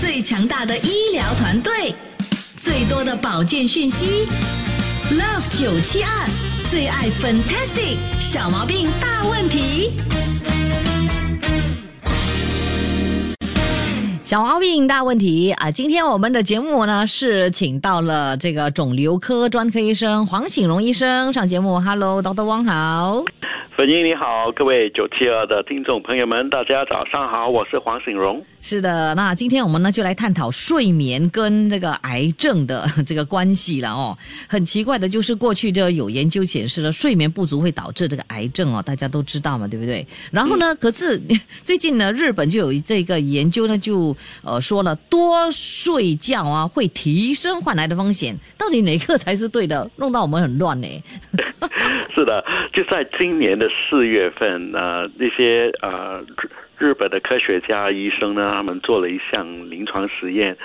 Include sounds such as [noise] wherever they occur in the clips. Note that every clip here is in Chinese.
最强大的医疗团队，最多的保健讯息，Love 九七二。最爱 Fantastic 小毛病大问题，小毛病大问题啊！今天我们的节目呢是请到了这个肿瘤科专科医生黄醒荣医生上节目。Hello，Dr. 汪好。粉英你好，各位九七二的听众朋友们，大家早上好，我是黄醒荣。是的，那今天我们呢就来探讨睡眠跟这个癌症的这个关系了哦。很奇怪的就是过去这有研究显示了睡眠不足会导致这个癌症哦，大家都知道嘛，对不对？然后呢，可是最近呢，日本就有这个研究呢，就呃说了多睡觉啊会提升患癌的风险，到底哪个才是对的？弄到我们很乱呢。[laughs] 是的，就在今年的。四月份呃，那些呃日本的科学家医生呢，他们做了一项临床实验，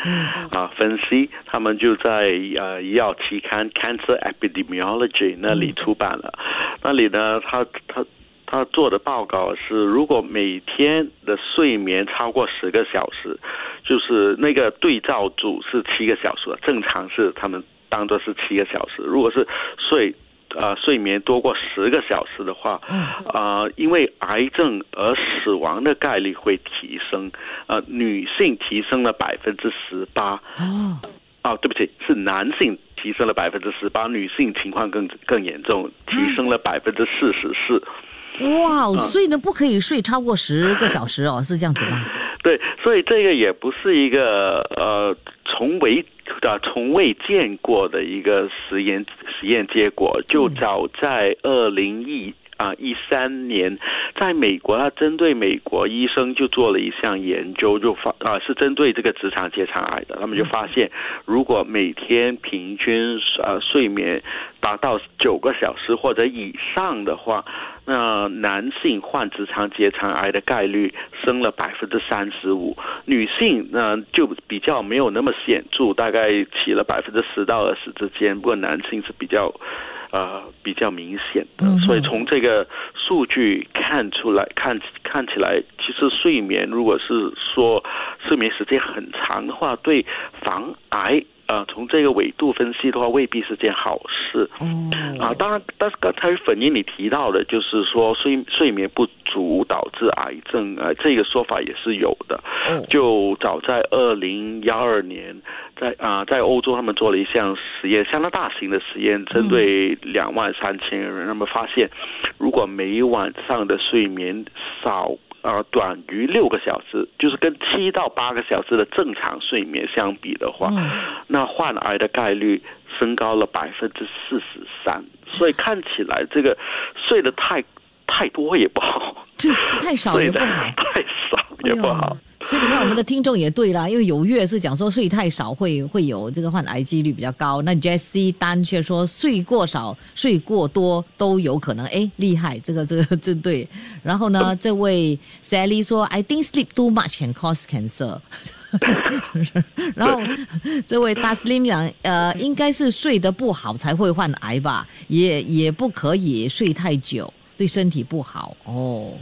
啊分析，他们就在呃医药期刊《Cancer Epidemiology》那里出版了。那里呢，他他他做的报告是，如果每天的睡眠超过十个小时，就是那个对照组是七个小时，正常是他们当做是七个小时。如果是睡呃，睡眠多过十个小时的话，啊，因为癌症而死亡的概率会提升，呃，女性提升了百分之十八。哦，哦，对不起，是男性提升了百分之十八，女性情况更更严重，提升了百分之四十四。哇，所以呢，不可以睡超过十个小时哦，是这样子吗？[laughs] 对，所以这个也不是一个呃，从未啊从未见过的一个实验实验结果，就早在二零一。啊，一三年，在美国，他针对美国医生就做了一项研究，就发啊，是针对这个直肠结肠癌的。他们就发现，如果每天平均呃睡眠达到九个小时或者以上的话，那男性患直肠结肠癌的概率升了百分之三十五，女性呢就比较没有那么显著，大概起了百分之十到二十之间。不过男性是比较。呃，比较明显的，所以从这个数据看出来，看看起来，其实睡眠如果是说睡眠时间很长的话，对防癌。啊，从这个维度分析的话，未必是件好事。嗯啊，当然，但是刚才粉英你提到的，就是说睡睡眠不足导致癌症啊，这个说法也是有的。嗯，就早在二零幺二年，在啊，在欧洲他们做了一项实验，相当大型的实验，针对两万三千人，那么发现，如果每晚上的睡眠少。呃，短于六个小时，就是跟七到八个小时的正常睡眠相比的话，那患癌的概率升高了百分之四十三。所以看起来这个睡得太太多也不好，太少也不好，[laughs] 太少也不好。所以你看，我们的听众也对啦，因为有月是讲说睡太少会会有这个患癌几率比较高，那 Jesse 丹却说睡过少、睡过多都有可能。哎，厉害，这个这个这对。然后呢，[laughs] 这位 Sally 说，I think sleep too much can cause cancer。[laughs] 然后这位 Daslim 讲，呃，应该是睡得不好才会患癌吧，也也不可以睡太久，对身体不好哦。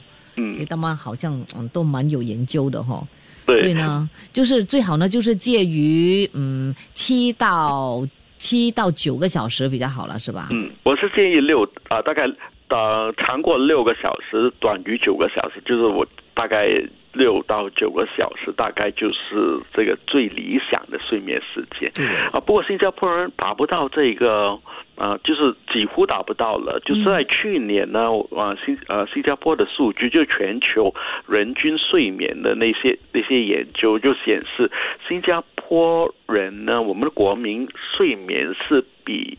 所以他们好像嗯都蛮有研究的哈，所以呢，就是最好呢就是介于嗯七到七到九个小时比较好了，是吧？嗯，我是建议六啊，大概呃长过六个小时，短于九个小时，就是我大概六到九个小时，大概就是这个最理想的睡眠时间。啊，不过新加坡人达不到这个。啊，就是几乎达不到了。就是在去年呢，啊新呃新加坡的数据，就全球人均睡眠的那些那些研究就显示，新加坡人呢，我们的国民睡眠是比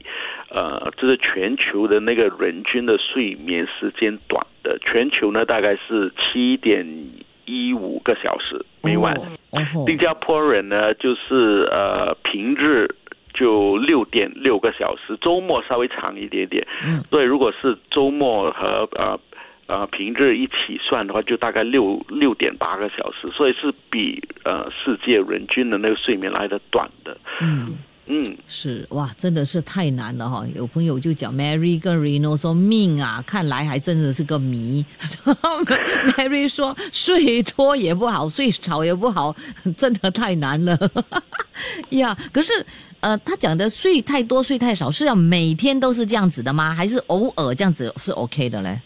呃，就是全球的那个人均的睡眠时间短的。全球呢大概是七点一五个小时，每晚。哦哦新加坡人呢，就是呃平日就六点六个小时，周末稍微长一点点。嗯，所以如果是周末和呃呃平日一起算的话，就大概六六点八个小时，所以是比呃世界人均的那个睡眠来的短的。嗯。嗯，是哇，真的是太难了哈！有朋友就讲 Mary 跟 Reno 说命啊，看来还真的是个谜。[laughs] Mary 说睡多也不好，睡少也不好，真的太难了 [laughs] 呀。可是呃，他讲的睡太多、睡太少是要每天都是这样子的吗？还是偶尔这样子是 OK 的嘞？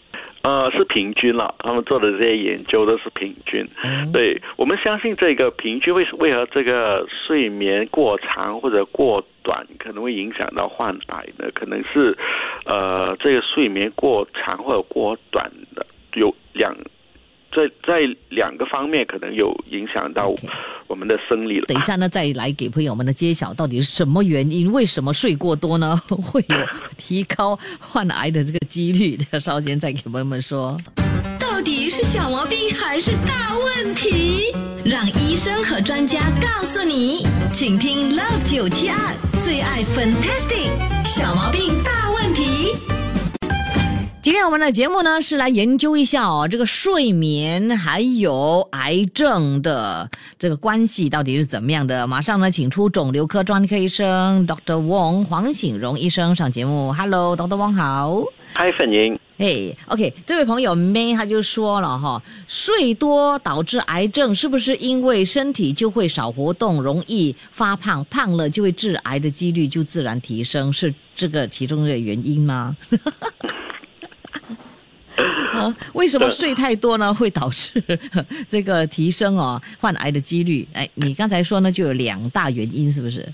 呃，是平均了，他们做的这些研究都是平均。嗯对我们相信这个平均为为何这个睡眠过长或者过短可能会影响到患癌呢？可能是呃这个睡眠过长或者过短的有两。在在两个方面可能有影响到我们的生理了。等一下呢，再来给朋友们的揭晓到底是什么原因，为什么睡过多呢 [laughs] 会有提高患癌的这个几率？稍先再给朋友们说。到底是小毛病还是大问题？让医生和专家告诉你。请听 Love 九七二最爱 Fantastic 小毛病大。今天我们的节目呢是来研究一下哦，这个睡眠还有癌症的这个关系到底是怎么样的。马上呢，请出肿瘤科专科医生 Dr. Wong 黄醒荣医生上节目。Hello，Dr. Wong 好。嗨，粉莹，嘿、o k 这位朋友 May 他就说了哈，睡多导致癌症，是不是因为身体就会少活动，容易发胖，胖了就会致癌的几率就自然提升，是这个其中的原因吗？啊，[laughs] 为什么睡太多呢？会导致这个提升哦患癌的几率？哎，你刚才说呢，就有两大原因，是不是？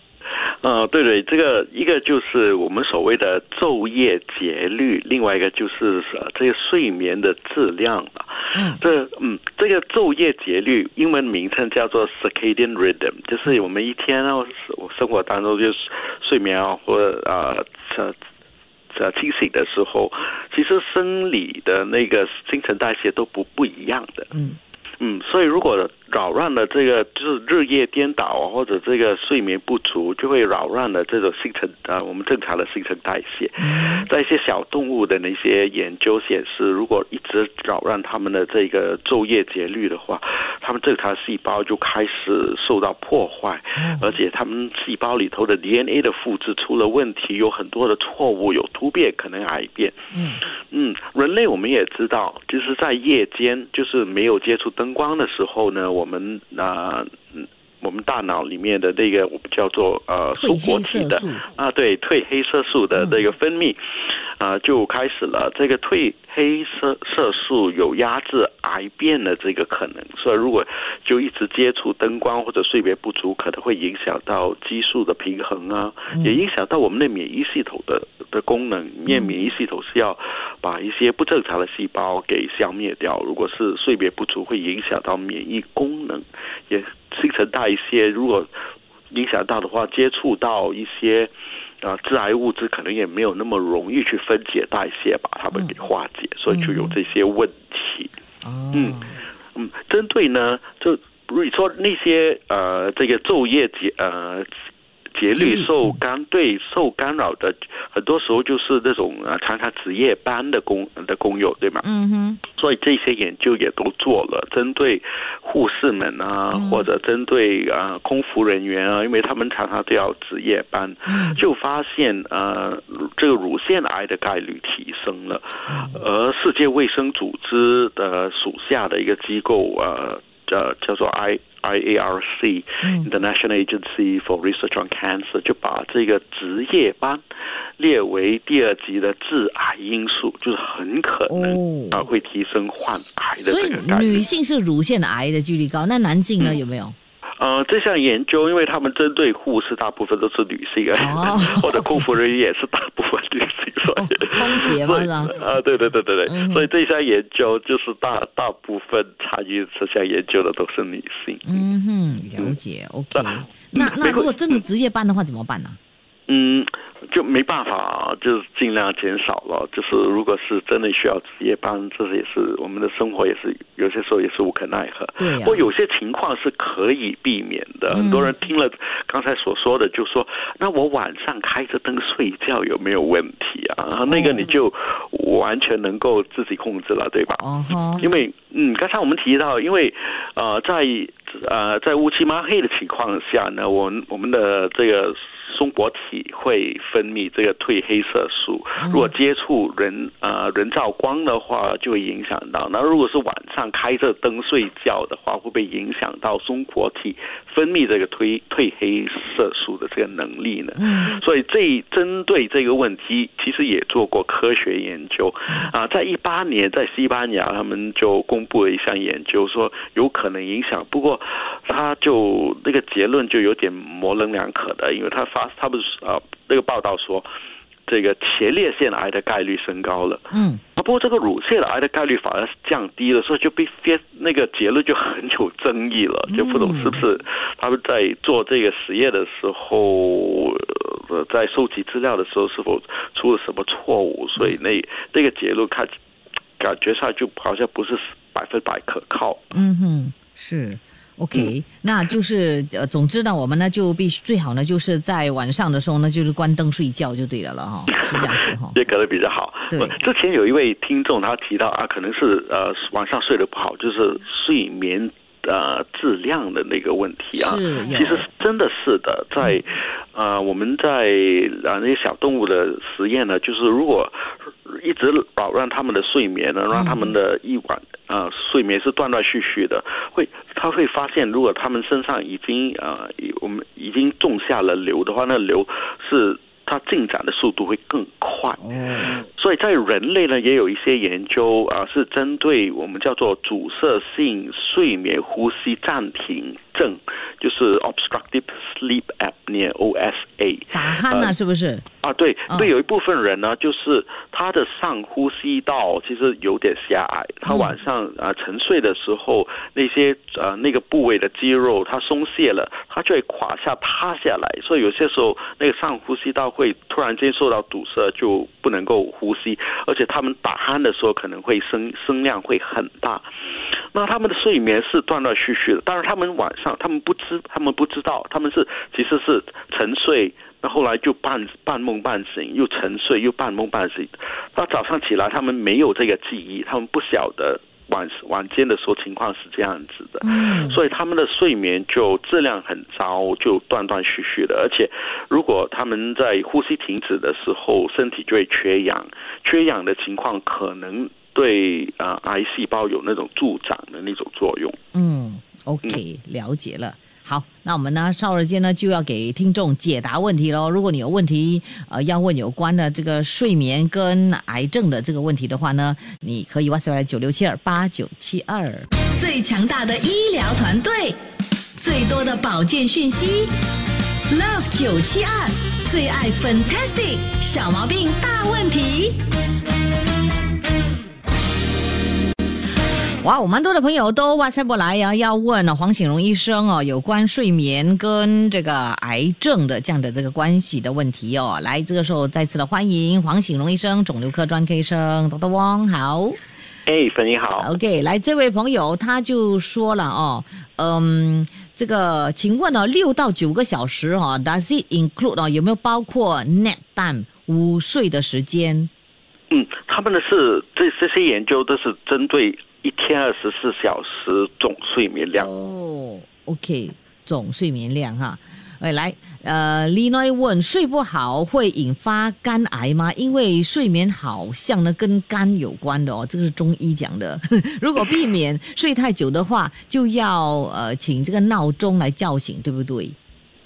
呃，对对，这个一个就是我们所谓的昼夜节律，另外一个就是呃这个睡眠的质量了。嗯这嗯，这个昼夜节律英文名称叫做 circadian rhythm，就是我们一天啊，生生活当中就是睡眠啊，或者呃呃呃清醒的时候，其实生理的那个新陈代谢都不不一样的。嗯嗯，所以如果扰乱了这个就是日夜颠倒啊，或者这个睡眠不足，就会扰乱了这种新陈啊我们正常的新陈代谢。嗯在一些小动物的那些研究显示，如果一直扰乱它们的这个昼夜节律的话，它们正常细胞就开始受到破坏，而且它们细胞里头的 DNA 的复制出了问题，有很多的错误，有突变，可能癌变。嗯嗯，人类我们也知道，就是在夜间，就是没有接触灯光的时候呢，我我们那嗯我们大脑里面的那个我们叫做呃褪蔬果黑体的啊，对，褪黑色素的这个分泌啊、就开始了。这个褪黑色色素有压制癌变的这个可能，所以如果就一直接触灯光或者睡眠不足，可能会影响到激素的平衡啊，也影响到我们的免疫系统的的功能。因为免疫系统是要把一些不正常的细胞给消灭掉，如果是睡眠不足，会影响到免疫功能，也新陈代谢。如果影响到的话，接触到一些啊、致癌物质，可能也没有那么容易去分解代谢，把它们给化解，所以就有这些问题。哦嗯嗯，针对呢，就比如说那些呃，这个昼夜节呃节节律律受干对受干扰的，很多时候就是那种啊常常值夜班的工的工友，对吗？嗯哼。所以这些研究也都做了，针对护士们啊，嗯。或者针对啊、呃空服人员啊，因为他们常常都要值夜班，嗯。就发现呃这个乳腺癌的概率提升了，嗯。而世界卫生组织的属下的一个机构啊呃叫做 I IARC、嗯 International Agency for Research on Cancer 就把这个值夜班列为第二级的致癌因素，就是很可能哦啊、会提升患癌的所以这个概率女。性是乳腺癌的几率高，那男性呢、有没有？呃，这项研究，因为他们针对护士大部分都是女性啊，哦 [laughs] 或者空服人员也是大部分女性，所以、哦空姐嘛是吧啊，对对对对对，嗯所以这项研究就是大大部分参与这项研究的都是女性。嗯哼，了解。OK，嗯那那如果真的值夜班的话怎么办呢？嗯，就没办法，就是尽量减少了。就是如果是真的需要值夜班，这也是我们的生活，也是有些时候也是无可奈何。对呀不过有些情况是可以避免的。很多人听了刚才所说的，就说：“那我晚上开着灯睡觉有没有问题啊？”然后那个你就完全能够自己控制了，对吧？哦哈，因为嗯，刚才我们提到，因为呃，在呃在乌漆抹黑的情况下呢，我们我们的这个松果体会分泌这个褪黑色素，如果接触人呃人造光的话，就会影响到。那如果是晚上开着灯睡觉的话，会不会影响到松果体分泌这个褪褪黑色素的这个能力呢？嗯所以这针对这个问题，其实也做过科学研究啊。在一八年，在西班牙，他们就公布了一项研究，说有可能影响。不过，他就那个结论就有点模棱两可的，因为他发他们是啊那个报道说，这个前列腺癌的概率升高了。嗯啊，不过这个乳腺癌的概率反而是降低了，所以就被非那个结论就很有争议了，就不懂是不是他们在做这个实验的时候，呃，在收集资料的时候是否出了什么错误，所以那那个结论看感觉上就好像不是百分百可靠。嗯哼，是。OK，、那就是呃，总之呢，我们呢就必须最好呢，就是在晚上的时候呢，就是关灯睡觉就对了了哈，是这样子哈。也可能比较好。对呃之前有一位听众他提到啊，可能是呃晚上睡得不好，就是睡眠呃质量的那个问题啊。其实真的是的，在呃我们在啊那些小动物的实验呢，就是如果一直扰乱他们的睡眠呢，让他们的一晚呃睡眠是断断续续的，会他会发现，如果他们身上已经呃我们已经种下了瘤的话，那瘤是它进展的速度会更快。哦，所以在人类呢，也有一些研究啊，是针对我们叫做阻塞性睡眠呼吸暂停症，就是 obstructive sleep apnea（OSA）。打鼾啊，呃是不是？啊，对嗯对，有一部分人呢，就是他的上呼吸道其实有点狭隘，他嗯晚上啊、呃沉睡的时候，那些呃那个部位的肌肉它松懈了，它就会垮下塌下来，所以有些时候那个上呼吸道会会突然间受到堵塞，就不能够呼吸，而且他们打鼾的时候可能会声声量会很大。那他们的睡眠是断断续续的，当然他们晚上他们不知他们不知道，他们是其实是沉睡，那后来就半半梦半醒，又沉睡又半梦半醒。到早上起来，他们没有这个记忆，他们不晓得晚晚间的时候情况是这样子的。嗯所以他们的睡眠就质量很糟，就断断续续的。而且，如果他们在呼吸停止的时候，身体就会缺氧，缺氧的情况可能对啊、呃癌细胞有那种助长的那种作用。嗯，OK，了解了。好，那我们呢，少儿间呢就要给听众解答问题喽。如果你有问题，呃，要问有关的这个睡眠跟癌症的这个问题的话呢，你可以 WhatsApp 九六七二八九七二。最强大的医疗团队，最多的保健讯息，Love 九七二最爱 Fantastic 小毛病大问题。哇，我蛮多的朋友都 WhatsApp 过来呀、要问黄醒荣医生哦，有关睡眠跟这个癌症的这样的这个关系的问题哦。来，这个时候再次的欢迎黄醒荣医生，肿瘤科专科医生 Dr. Wong 好。哎，粉你好。OK，来，这位朋友他就说了哦，嗯，这个，请问哦，六到九个小时哦，Does it include 哦，有没有包括 nap time 午睡的时间？嗯，他们的是这这些研究都是针对一天二十四小时总睡眠量。哦，OK，总睡眠量哈。哎，来，呃，李奈问睡不好会引发肝癌吗？因为睡眠好像呢跟肝有关的哦，这个是中医讲的。[laughs] 如果避免睡太久的话，就要呃请这个闹钟来叫醒，对不对？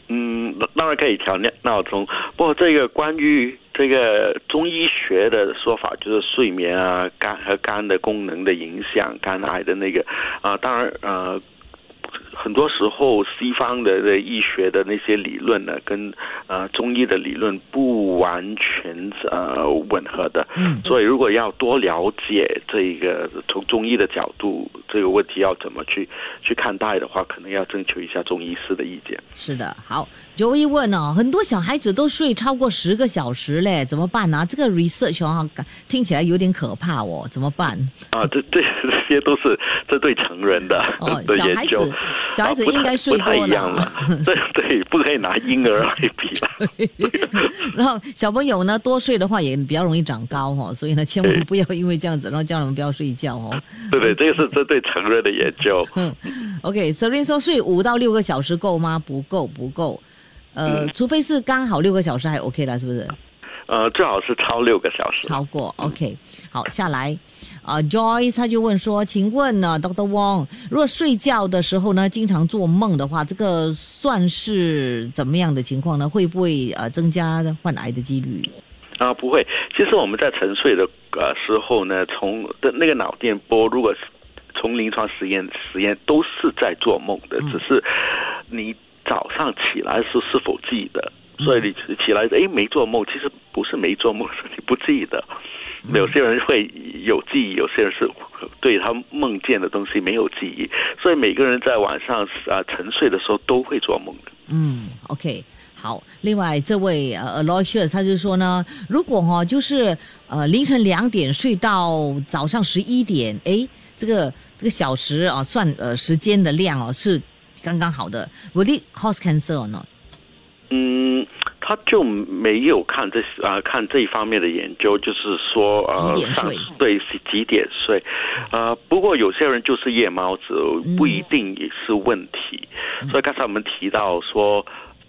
嗯，当然可以调闹闹钟。不过这个关于这个中医学的说法，就是睡眠啊、肝和肝的功能的影响、肝癌的那个啊、当然呃。很多时候，西方的的医学的那些理论呢，跟呃中医的理论不完全呃吻合的。嗯所以如果要多了解这个从中医的角度这个问题要怎么去去看待的话，可能要征求一下中医师的意见。是的，好。九一问哦，很多小孩子都睡超过十个小时嘞，怎么办呢、这个 research 哦，感听起来有点可怕哦，怎么办？啊，这这这些都是针对成人的、哦 [laughs] 的小孩子，小孩子应该睡多了了。[laughs] 对对，不可以拿婴儿来比了。[laughs] 然后小朋友呢，多睡的话也比较容易长高哦，所以呢，千万不要因为这样子，然后叫他们不要睡觉哦。[laughs] 对对，这个是针对成人的研究。OK，首先说睡五到六个小时够吗？不够，不够。呃，嗯除非是刚好六个小时还 OK 了，是不是？呃，最好是超六个小时。超过 OK，好下来，啊、j o y c e 他就问说，请问呢，Dr. Wong，如果睡觉的时候呢，经常做梦的话，这个算是怎么样的情况呢？会不会呃增加患癌的几率？啊，不会。其实我们在沉睡的呃时候呢，从的那个脑电波，如果是从临床实验实验都是在做梦的，嗯只是你早上起来是是否记得。所以你起来诶没做梦，其实不是没做梦，[laughs] 是你不记得。有些人会有记忆，有些人是对他梦见的东西没有记忆，所以每个人在晚上啊沉睡的时候都会做梦的。嗯，OK，好。另外这位呃 Aloysius 他就说呢，如果哈、就是呃凌晨两点睡到早上十一点，诶，这个这个小时啊算呃时间的量哦是刚刚好的，Will it cause cancer or not？嗯，他就没有看这啊、看这一方面的研究，就是说呃上对是几点睡，呃，不过有些人就是夜猫子，不一定也是问题。所以刚才我们提到说。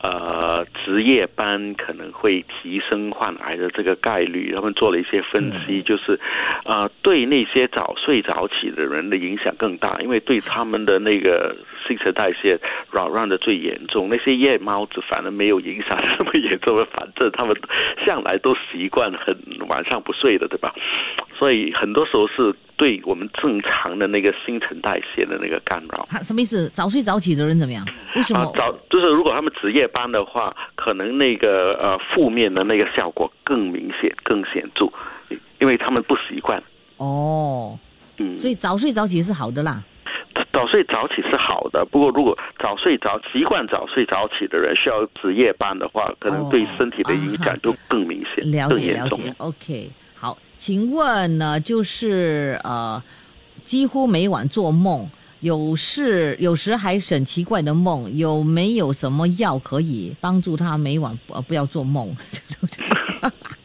呃，值夜班可能会提升患癌的这个概率，他们做了一些分析，就是，呃，对那些早睡早起的人的影响更大，因为对他们的那个新陈代谢扰乱的最严重。那些夜猫子反而没有影响那么严重，反正他们向来都习惯很晚上不睡的，对吧？所以很多时候是对我们正常的那个新陈代谢的那个干扰。什么意思？早睡早起的人怎么样？为什么？啊，早就是如果他们值夜班的话，可能那个呃负面的那个效果更明显、更显著，因为他们不习惯。哦，嗯，所以早睡早起是好的啦。早睡早起是好的，不过如果早睡早习惯早睡早起的人需要值夜班的话，可能对身体的影响就更明显、了。解了解，OK，好，请问呢，就是呃，几乎每晚做梦，有事有时还很奇怪的梦，有没有什么药可以帮助他每晚呃不要做梦？[laughs]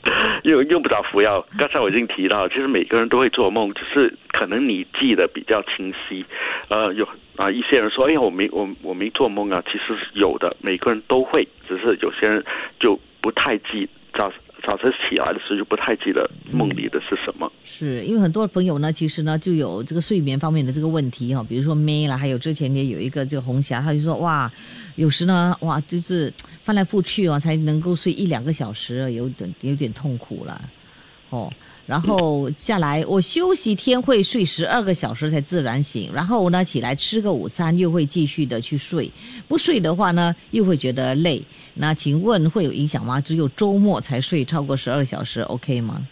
用用不着服药。刚才我已经提到，其实每个人都会做梦，只是可能你记得比较清晰。呃，有啊，一些人说，哎，我没我我没做梦啊，其实是有的，每个人都会，只是有些人就不太记早早晨起来的时候就不太记得梦里的是什么。是因为很多朋友呢，其实呢就有这个睡眠方面的这个问题哈，比如说 May 啦，还有之前也有一个这个红霞，他就说哇，有时呢哇就是翻来覆去啊，才能够睡一两个小时，有点有点痛苦了，哦。然后下来，我休息天会睡十二个小时才自然醒，然后呢起来吃个午餐，又会继续的去睡。不睡的话呢，又会觉得累。那请问会有影响吗？只有周末才睡超过十二小时，OK 吗？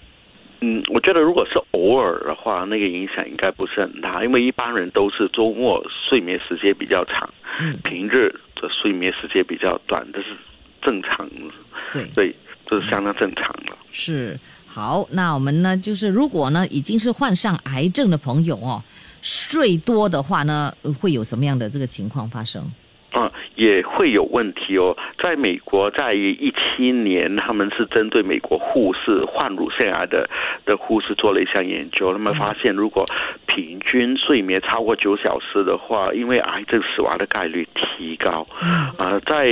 嗯，我觉得如果是偶尔的话，那个影响应该不是很大，因为一般人都是周末睡眠时间比较长，嗯平日的睡眠时间比较短，这是正常的，对。这是相当正常的。是好，那我们呢，就是如果呢已经是患上癌症的朋友哦，睡多的话呢，呃会有什么样的这个情况发生？啊，也会有问题哦。在美国，在一七年，他们是针对美国护士患乳腺癌的的护士做了一项研究，他们发现，如果平均睡眠超过九小时的话，因为癌症死亡的概率提高。啊，在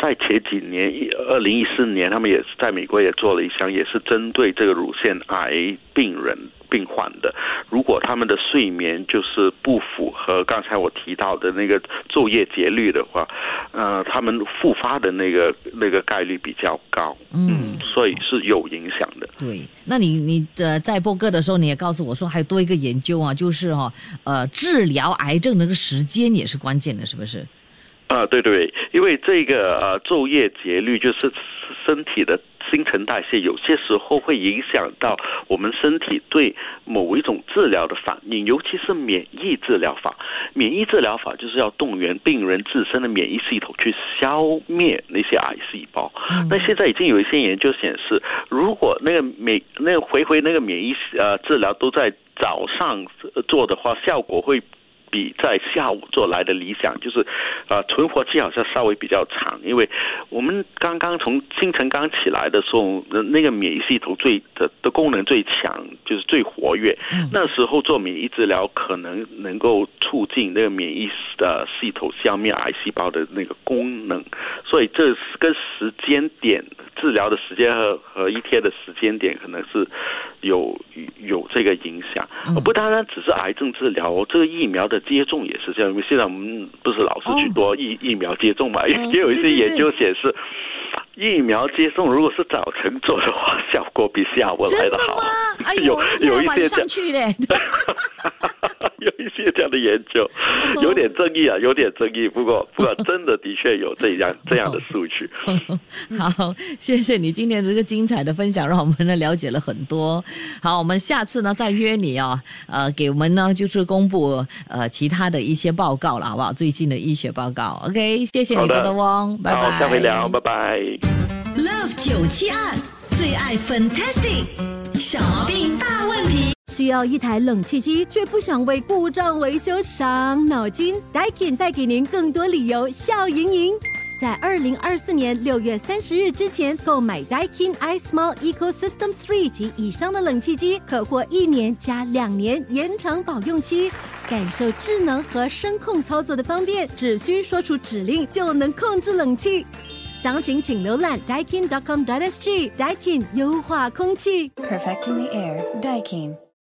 在前几年，二零一四年，他们也是在美国也做了一项，也是针对这个乳腺癌病人。病患的，如果他们的睡眠就是不符合刚才我提到的那个昼夜节律的话，呃，他们复发的那个那个概率比较高，嗯，所以是有影响的。对，那你你呃在播歌的时候，你也告诉我说，还有多一个研究啊，就是哈、哦、呃治疗癌症那个时间也是关键的，是不是？啊，对对，因为这个呃昼夜节律就是身体的新陈代谢，有些时候会影响到我们身体对某一种治疗的反应，尤其是免疫治疗法。免疫治疗法就是要动员病人自身的免疫系统去消灭那些癌细胞。那现在已经有一些研究显示，如果那个免那个回回那个免疫呃治疗都在早上做的话，效果会。比在下午做来的理想，就是，呃，存活期好像稍微比较长，因为我们刚刚从清晨刚起来的时候，那个免疫系统最的的功能最强，就是最活跃。那时候做免疫治疗可能能够促进那个免疫的系统消灭癌细胞的那个功能，所以这是跟时间点治疗的时间和和一天的时间点可能是有有这个影响，不单单只是癌症治疗，这个疫苗的。接种也是这样，因为现在我们不是老是去多疫疫苗接种嘛，也也有一些研究显示。疫苗接种如果是早晨做的话，效果比下午来的好。[laughs] 有有一些上去嘞，[laughs] 有一些这样的研究，有点争议啊，有点争议。不过，不过真的的确有这样 [laughs] 这样的数据。好，谢谢你今天这个精彩的分享，让我们呢了解了很多。好，我们下次呢再约你啊，呃，给我们呢就是公布呃其他的一些报告了，好不好？最近的医学报告。OK，谢谢你，多多翁，拜拜。下回聊，拜拜。Love 九七二最爱 Fantastic 小毛病大问题，需要一台冷气机，却不想为故障维修伤脑筋。Daikin 带给您更多理由笑盈盈。在二零二四年六月三十日之前购买 Daikin iSmall Ecosystem Three 及以上的冷气机，可获一年加两年延长保用期，感受智能和声控操作的方便，只需说出指令就能控制冷气。详情请浏览 daikin.com.sg，Daikin 优化空气。Perfecting the air, Daikin.